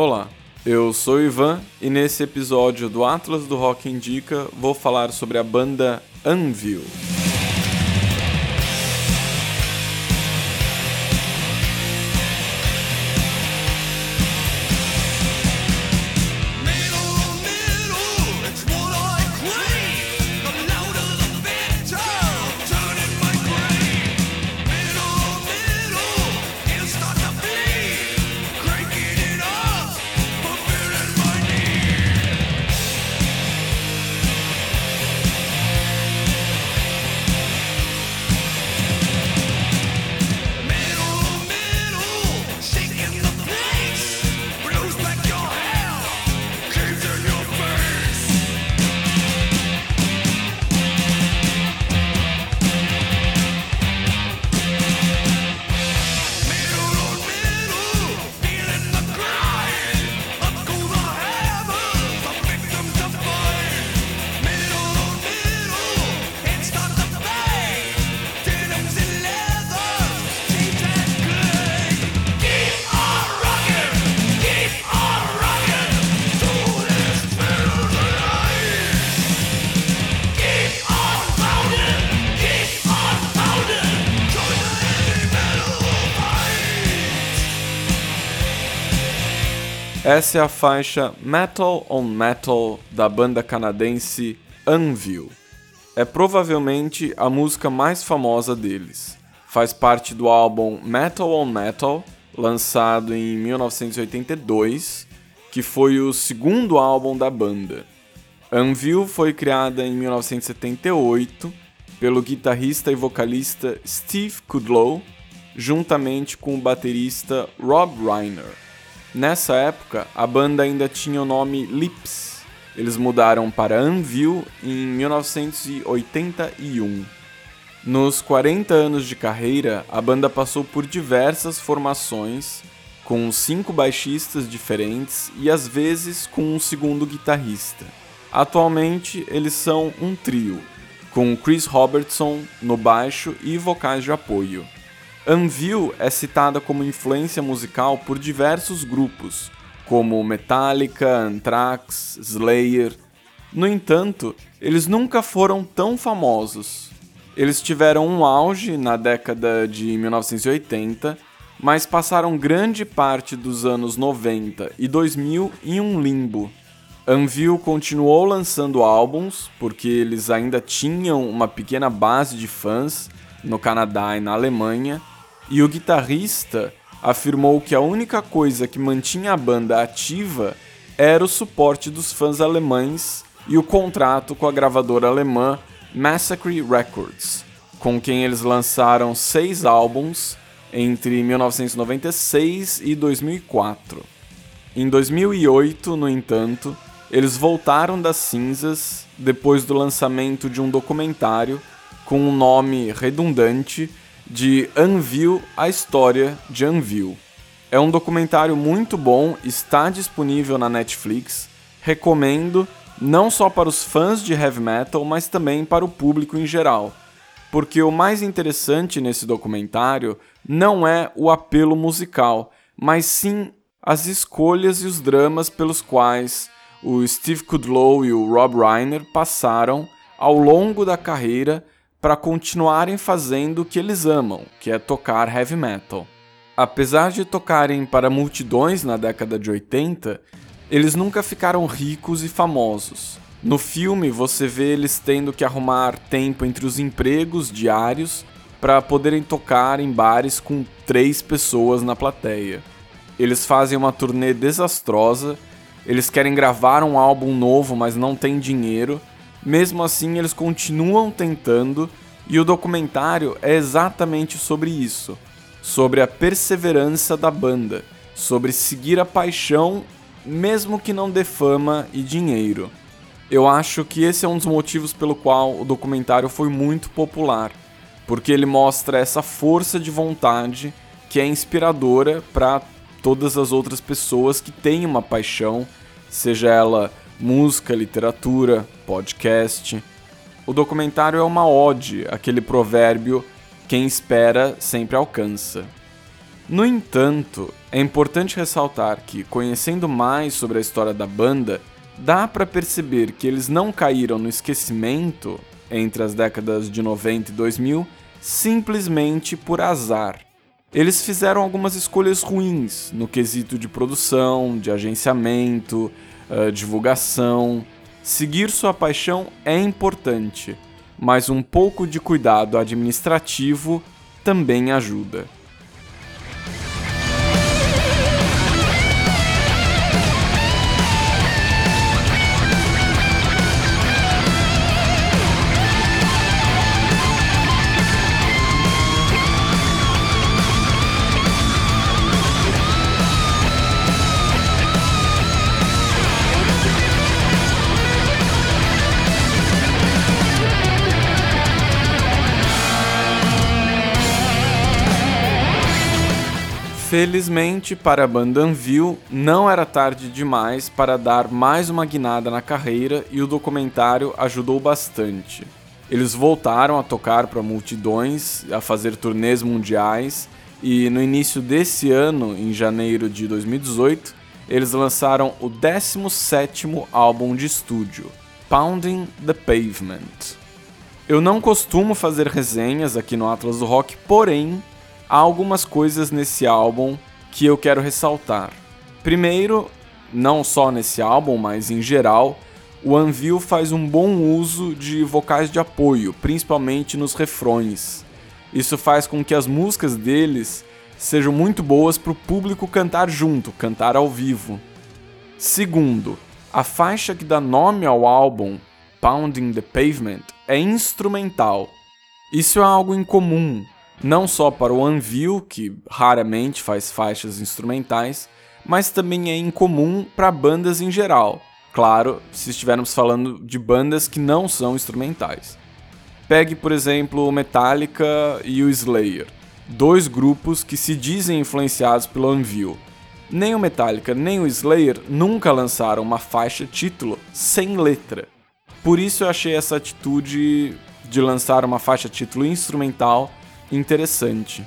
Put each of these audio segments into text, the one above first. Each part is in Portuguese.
Olá, eu sou o Ivan e nesse episódio do Atlas do Rock Indica vou falar sobre a banda Anvil. Essa é a faixa Metal on Metal da banda canadense Anvil. É provavelmente a música mais famosa deles. Faz parte do álbum Metal on Metal, lançado em 1982, que foi o segundo álbum da banda. Anvil foi criada em 1978 pelo guitarrista e vocalista Steve Kudlow, juntamente com o baterista Rob Reiner. Nessa época, a banda ainda tinha o nome Lips. Eles mudaram para Anvil em 1981. Nos 40 anos de carreira, a banda passou por diversas formações, com cinco baixistas diferentes e às vezes com um segundo guitarrista. Atualmente, eles são um trio, com Chris Robertson no baixo e vocais de apoio. Anvil é citada como influência musical por diversos grupos, como Metallica, Anthrax, Slayer. No entanto, eles nunca foram tão famosos. Eles tiveram um auge na década de 1980, mas passaram grande parte dos anos 90 e 2000 em um limbo. Anvil continuou lançando álbuns porque eles ainda tinham uma pequena base de fãs no Canadá e na Alemanha, e o guitarrista afirmou que a única coisa que mantinha a banda ativa era o suporte dos fãs alemães e o contrato com a gravadora alemã Massacre Records, com quem eles lançaram seis álbuns entre 1996 e 2004. Em 2008, no entanto, eles voltaram das cinzas depois do lançamento de um documentário com um nome redundante de Anvil, a história de Anvil. É um documentário muito bom, está disponível na Netflix. Recomendo não só para os fãs de heavy metal, mas também para o público em geral. Porque o mais interessante nesse documentário não é o apelo musical, mas sim as escolhas e os dramas pelos quais o Steve Kudlow e o Rob Reiner passaram ao longo da carreira para continuarem fazendo o que eles amam, que é tocar heavy metal. Apesar de tocarem para multidões na década de 80, eles nunca ficaram ricos e famosos. No filme, você vê eles tendo que arrumar tempo entre os empregos diários para poderem tocar em bares com três pessoas na plateia. Eles fazem uma turnê desastrosa, eles querem gravar um álbum novo, mas não têm dinheiro, mesmo assim, eles continuam tentando, e o documentário é exatamente sobre isso. Sobre a perseverança da banda, sobre seguir a paixão, mesmo que não dê fama e dinheiro. Eu acho que esse é um dos motivos pelo qual o documentário foi muito popular, porque ele mostra essa força de vontade que é inspiradora para todas as outras pessoas que têm uma paixão, seja ela música, literatura, podcast. O documentário é uma ode àquele provérbio: quem espera sempre alcança. No entanto, é importante ressaltar que, conhecendo mais sobre a história da banda, dá para perceber que eles não caíram no esquecimento entre as décadas de 90 e 2000 simplesmente por azar. Eles fizeram algumas escolhas ruins no quesito de produção, de agenciamento, uh, divulgação. Seguir sua paixão é importante, mas um pouco de cuidado administrativo também ajuda. Felizmente para a banda Anvil, não era tarde demais para dar mais uma guinada na carreira e o documentário ajudou bastante. Eles voltaram a tocar para multidões, a fazer turnês mundiais e no início desse ano, em janeiro de 2018, eles lançaram o 17º álbum de estúdio, Pounding the Pavement. Eu não costumo fazer resenhas aqui no Atlas do Rock, porém há algumas coisas nesse álbum que eu quero ressaltar. Primeiro, não só nesse álbum, mas em geral, o Anvil faz um bom uso de vocais de apoio, principalmente nos refrões. Isso faz com que as músicas deles sejam muito boas para o público cantar junto, cantar ao vivo. Segundo, a faixa que dá nome ao álbum, Pounding the Pavement, é instrumental. Isso é algo incomum não só para o Anvil, que raramente faz faixas instrumentais, mas também é incomum para bandas em geral. Claro, se estivermos falando de bandas que não são instrumentais. Pegue, por exemplo, o Metallica e o Slayer, dois grupos que se dizem influenciados pelo Anvil. Nem o Metallica nem o Slayer nunca lançaram uma faixa título sem letra. Por isso eu achei essa atitude de lançar uma faixa título instrumental interessante.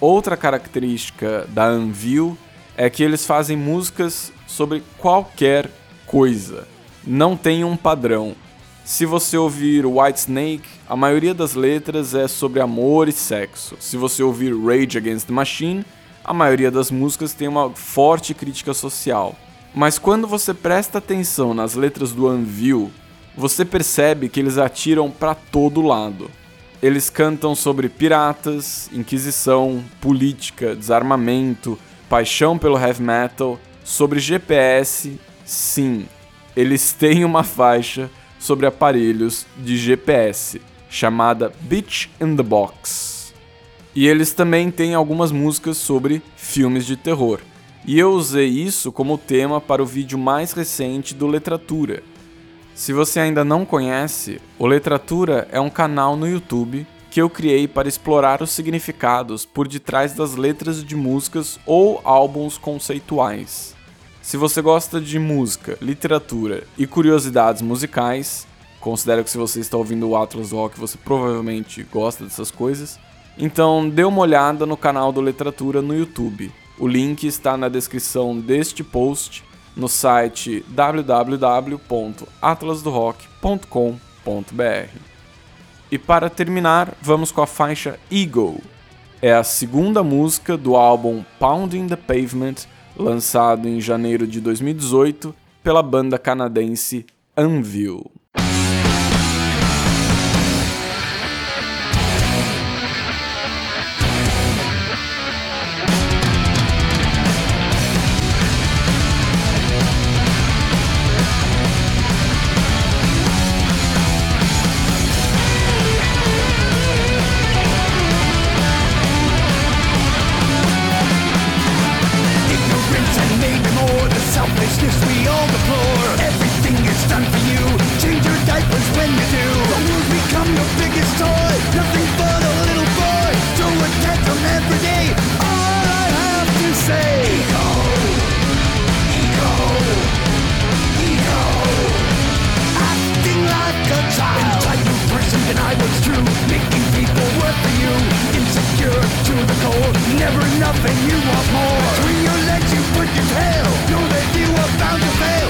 Outra característica da Anvil é que eles fazem músicas sobre qualquer coisa. Não tem um padrão. Se você ouvir White Snake, a maioria das letras é sobre amor e sexo. Se você ouvir Rage Against the Machine, a maioria das músicas tem uma forte crítica social. Mas quando você presta atenção nas letras do Anvil, você percebe que eles atiram para todo lado. Eles cantam sobre piratas, inquisição, política, desarmamento, paixão pelo heavy metal, sobre GPS. Sim, eles têm uma faixa sobre aparelhos de GPS chamada Bitch in the Box. E eles também têm algumas músicas sobre filmes de terror. E eu usei isso como tema para o vídeo mais recente do Letratura, se você ainda não conhece, o Letratura é um canal no YouTube que eu criei para explorar os significados por detrás das letras de músicas ou álbuns conceituais. Se você gosta de música, literatura e curiosidades musicais, considero que se você está ouvindo o Atlas Rock você provavelmente gosta dessas coisas, então dê uma olhada no canal do Literatura no YouTube. O link está na descrição deste post no site www.atlasdorock.com.br. E para terminar, vamos com a faixa Ego. É a segunda música do álbum Pounding the Pavement, lançado em janeiro de 2018 pela banda canadense Anvil. Never enough and you want more. Between your legs you put your tail. Know that you are bound to fail.